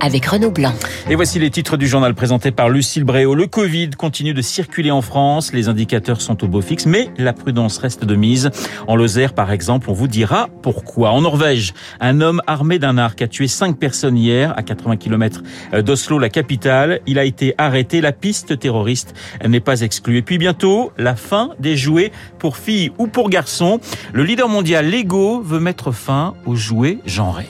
avec Renaud Blanc. Et voici les titres du journal présenté par Lucille Bréau. Le Covid continue de circuler en France. Les indicateurs sont au beau fixe, mais la prudence reste de mise. En Lozère, par exemple, on vous dira pourquoi. En Norvège, un homme armé d'un arc a tué cinq personnes hier à 80 km d'Oslo, la capitale. Il a été arrêté. La piste terroriste n'est pas exclue. Et puis bientôt, la fin des jouets pour filles ou pour garçons. Le leader mondial Lego veut mettre fin aux jouets genrés.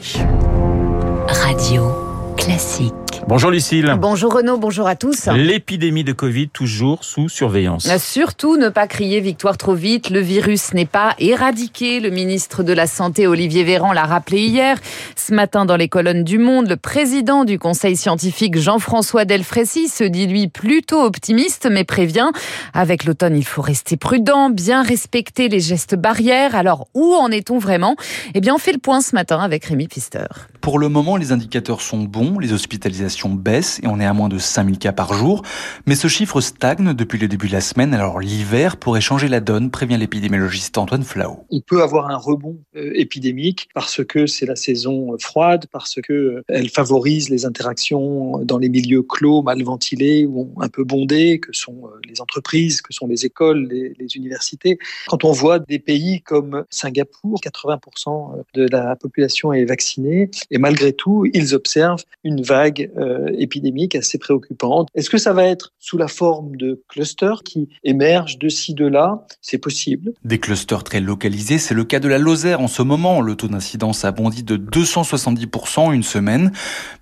Radio classique. Bonjour Lucille. Bonjour Renaud, bonjour à tous. L'épidémie de Covid toujours sous surveillance. Surtout ne pas crier victoire trop vite. Le virus n'est pas éradiqué. Le ministre de la Santé Olivier Véran l'a rappelé hier. Ce matin dans les colonnes du Monde, le président du conseil scientifique Jean-François Delfrécy se dit lui plutôt optimiste mais prévient. Avec l'automne, il faut rester prudent, bien respecter les gestes barrières. Alors où en est-on vraiment? Eh bien on fait le point ce matin avec Rémi Pister. Pour le moment, les indicateurs sont bons, les hospitalisations baissent et on est à moins de 5000 cas par jour. Mais ce chiffre stagne depuis le début de la semaine, alors l'hiver pourrait changer la donne, prévient l'épidémiologiste Antoine Flao. On peut avoir un rebond euh, épidémique parce que c'est la saison euh, froide, parce que euh, elle favorise les interactions dans les milieux clos, mal ventilés ou un peu bondés, que sont les entreprises, que sont les écoles, les, les universités. Quand on voit des pays comme Singapour, 80% de la population est vaccinée, et malgré tout, ils observent une vague euh, épidémique assez préoccupante. Est-ce que ça va être sous la forme de clusters qui émergent de ci, de là? C'est possible. Des clusters très localisés, c'est le cas de la Lozère en ce moment. Le taux d'incidence a bondi de 270% en une semaine,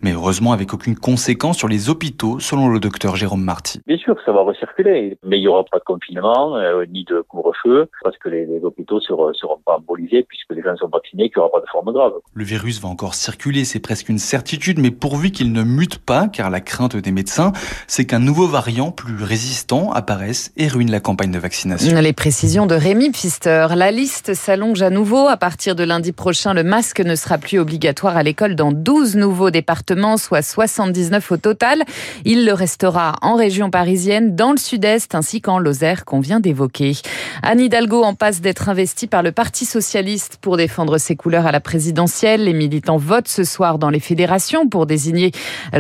mais heureusement avec aucune conséquence sur les hôpitaux, selon le docteur Jérôme Marty. Bien sûr que ça va recirculer, mais il n'y aura pas de confinement, euh, ni de couvre-feu, parce que les, les hôpitaux ne seront, seront pas embolisés puisque les gens sont vaccinés, qu'il n'y aura pas de forme grave. Le virus va encore circuler c'est presque une certitude, mais pourvu qu'il ne mute pas, car la crainte des médecins, c'est qu'un nouveau variant plus résistant apparaisse et ruine la campagne de vaccination. Les précisions de Rémi Pfister. La liste s'allonge à nouveau. À partir de lundi prochain, le masque ne sera plus obligatoire à l'école dans 12 nouveaux départements, soit 79 au total. Il le restera en région parisienne, dans le sud-est, ainsi qu'en Lozère qu'on vient d'évoquer. Anne Hidalgo en passe d'être investie par le Parti socialiste pour défendre ses couleurs à la présidentielle. Les militants votent ce soir dans les fédérations pour désigner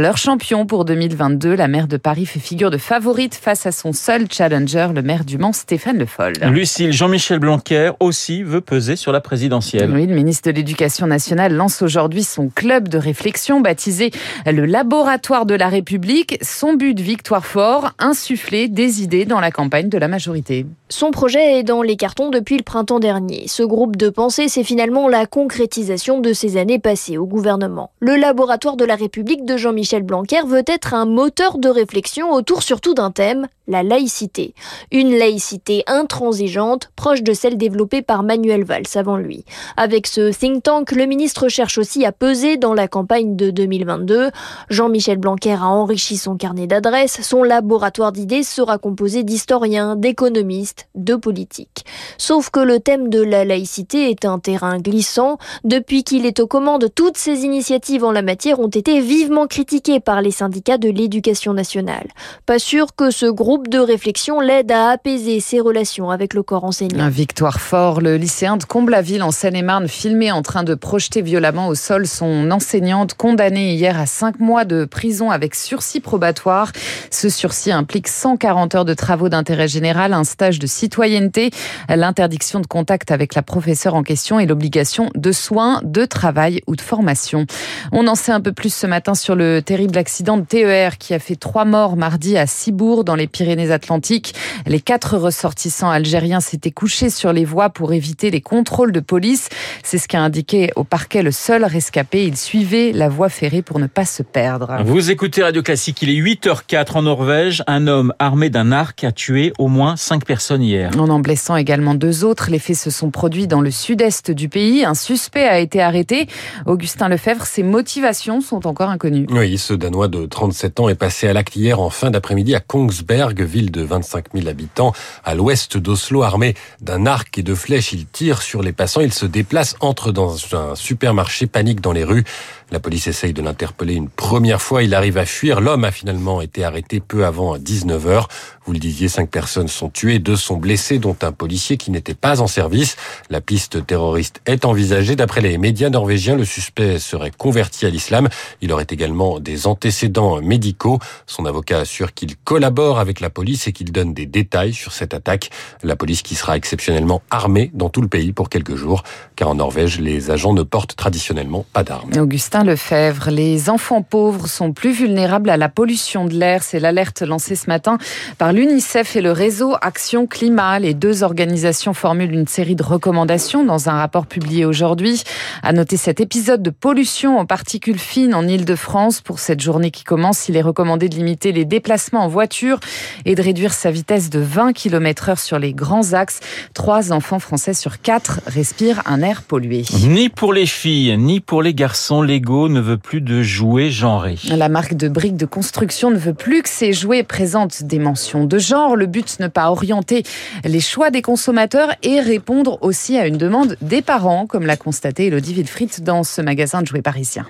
leur champion pour 2022. La maire de Paris fait figure de favorite face à son seul challenger, le maire du Mans, Stéphane Le Foll. Lucille, Jean-Michel Blanquer aussi veut peser sur la présidentielle. Oui, le ministre de l'Éducation nationale lance aujourd'hui son club de réflexion baptisé le Laboratoire de la République. Son but, victoire fort, insuffler des idées dans la campagne de la majorité. Son projet est dans les cartons depuis le printemps dernier. Ce groupe de pensée, c'est finalement la concrétisation de ces années passées au gouvernement. Le laboratoire de la République de Jean-Michel Blanquer veut être un moteur de réflexion autour surtout d'un thème, la laïcité. Une laïcité intransigeante, proche de celle développée par Manuel Valls avant lui. Avec ce think tank, le ministre cherche aussi à peser dans la campagne de 2022. Jean-Michel Blanquer a enrichi son carnet d'adresses. Son laboratoire d'idées sera composé d'historiens, d'économistes, de politiques. Sauf que le thème de la laïcité est un terrain glissant. Depuis qu'il est aux commandes, toutes ces initiatives en la matière ont été vivement critiquées par les syndicats de l'éducation nationale. Pas sûr que ce groupe de réflexion l'aide à apaiser ses relations avec le corps enseignant. Victoire fort, le lycéen de Comblaville en Seine-et-Marne filmé en train de projeter violemment au sol son enseignante condamnée hier à cinq mois de prison avec sursis probatoire. Ce sursis implique 140 heures de travaux d'intérêt général, un stage de citoyenneté, l'interdiction de contact avec la professeure en question et l'obligation de soins, de travail ou de formation. On en sait un peu plus ce matin sur le terrible accident de TER qui a fait trois morts mardi à Cibourg dans les Pyrénées-Atlantiques. Les quatre ressortissants algériens s'étaient couchés sur les voies pour éviter les contrôles de police. C'est ce qu'a indiqué au parquet le seul rescapé. Il suivait la voie ferrée pour ne pas se perdre. Vous écoutez Radio Classique, il est 8h04 en Norvège. Un homme armé d'un arc a tué au moins cinq personnes hier. En en blessant également deux autres, les faits se sont produits dans le sud-est du pays. Un suspect a été arrêté. Augustin Lefebvre, ses motivations sont encore inconnues. Oui, ce Danois de 37 ans est passé à l'acte hier en fin d'après-midi à Kongsberg, ville de 25 000 habitants, à l'ouest d'Oslo, armé d'un arc et de flèches. Il tire sur les passants, il se déplace, entre dans un supermarché, panique dans les rues. La police essaye de l'interpeller une première fois. Il arrive à fuir. L'homme a finalement été arrêté peu avant 19h. Vous le disiez, cinq personnes sont tuées, deux sont blessées, dont un policier qui n'était pas en service. La piste terroriste est envisagée. D'après les médias norvégiens, le suspect serait converti à l'islam. Il aurait également des antécédents médicaux. Son avocat assure qu'il collabore avec la police et qu'il donne des détails sur cette attaque. La police qui sera exceptionnellement armée dans tout le pays pour quelques jours, car en Norvège, les agents ne portent traditionnellement pas d'armes. Augustin Lefebvre, les enfants pauvres sont plus vulnérables à la pollution de l'air. C'est l'alerte lancée ce matin par l'UNICEF et le réseau Action Climat. Les deux organisations formulent une série de recommandations dans un rapport publié aujourd'hui. À noter cet épisode de pollution en particules fines en Ile-de-France. Pour cette journée qui commence, il est recommandé de limiter les déplacements en voiture et de réduire sa vitesse de 20 km heure sur les grands axes. Trois enfants français sur quatre respirent un air pollué. Ni pour les filles, ni pour les garçons, Lego ne veut plus de jouets genrés. La marque de briques de construction ne veut plus que ses jouets présentent des mentions de genre. Le but, ne pas orienter les choix des consommateurs et répondre aussi à une demande des parents, comme l'a constaté Elodie Wilfried dans ce magasin de jouets parisien.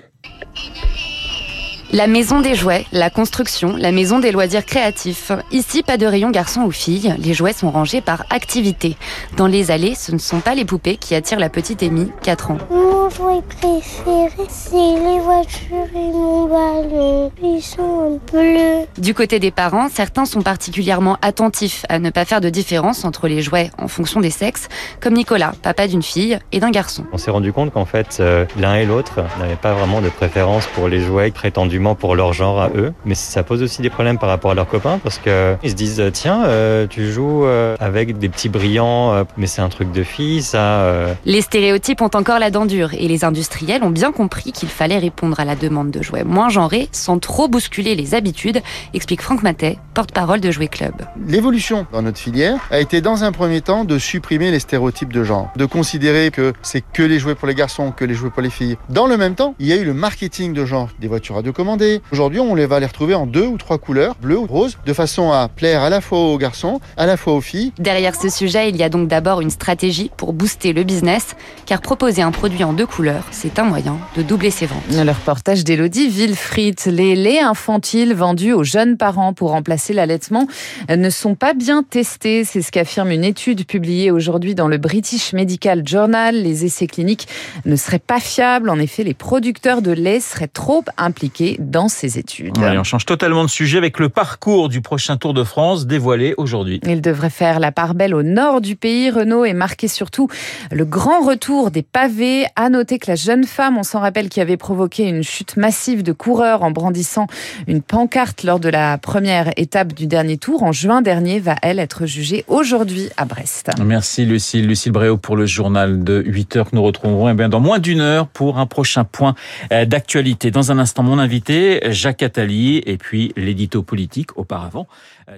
La maison des jouets, la construction, la maison des loisirs créatifs. Ici, pas de rayon garçons ou filles, les jouets sont rangés par activité. Dans les allées, ce ne sont pas les poupées qui attirent la petite Amy, 4 ans. Mon jouet préféré, c'est les voitures et mon ballon. Ils sont bleus. Du côté des parents, certains sont particulièrement attentifs à ne pas faire de différence entre les jouets en fonction des sexes, comme Nicolas, papa d'une fille et d'un garçon. On s'est rendu compte qu'en fait, euh, l'un et l'autre n'avaient pas vraiment de préférence pour les jouets prétendus pour leur genre à eux. Mais ça pose aussi des problèmes par rapport à leurs copains parce que ils se disent tiens, euh, tu joues euh, avec des petits brillants, mais c'est un truc de fille, ça. Les stéréotypes ont encore la dent dure et les industriels ont bien compris qu'il fallait répondre à la demande de jouets moins genrés sans trop bousculer les habitudes, explique Franck Matet, porte-parole de Jouet Club. L'évolution dans notre filière a été dans un premier temps de supprimer les stéréotypes de genre, de considérer que c'est que les jouets pour les garçons, que les jouets pour les filles. Dans le même temps, il y a eu le marketing de genre des voitures radiocommandées Aujourd'hui, on les va les retrouver en deux ou trois couleurs, bleu ou rose, de façon à plaire à la fois aux garçons, à la fois aux filles. Derrière ce sujet, il y a donc d'abord une stratégie pour booster le business, car proposer un produit en deux couleurs, c'est un moyen de doubler ses ventes. Le reportage d'Elodie Villefrit. Les infantiles vendus aux jeunes parents pour remplacer l'allaitement ne sont pas bien testés. C'est ce qu'affirme une étude publiée aujourd'hui dans le British Medical Journal. Les essais cliniques ne seraient pas fiables. En effet, les producteurs de lait seraient trop impliqués dans ses études. on change totalement de sujet avec le parcours du prochain Tour de France dévoilé aujourd'hui. Il devrait faire la part belle au nord du pays. Renault est marqué surtout le grand retour des pavés. À noter que la jeune femme, on s'en rappelle, qui avait provoqué une chute massive de coureurs en brandissant une pancarte lors de la première étape du dernier tour en juin dernier, va elle être jugée aujourd'hui à Brest. Merci Lucille. Lucille Bréau pour le journal de 8 heures que nous retrouverons eh bien, dans moins d'une heure pour un prochain point euh, d'actualité. Dans un instant, mon invité Jacques Attali, et puis l'édito politique auparavant. Euh,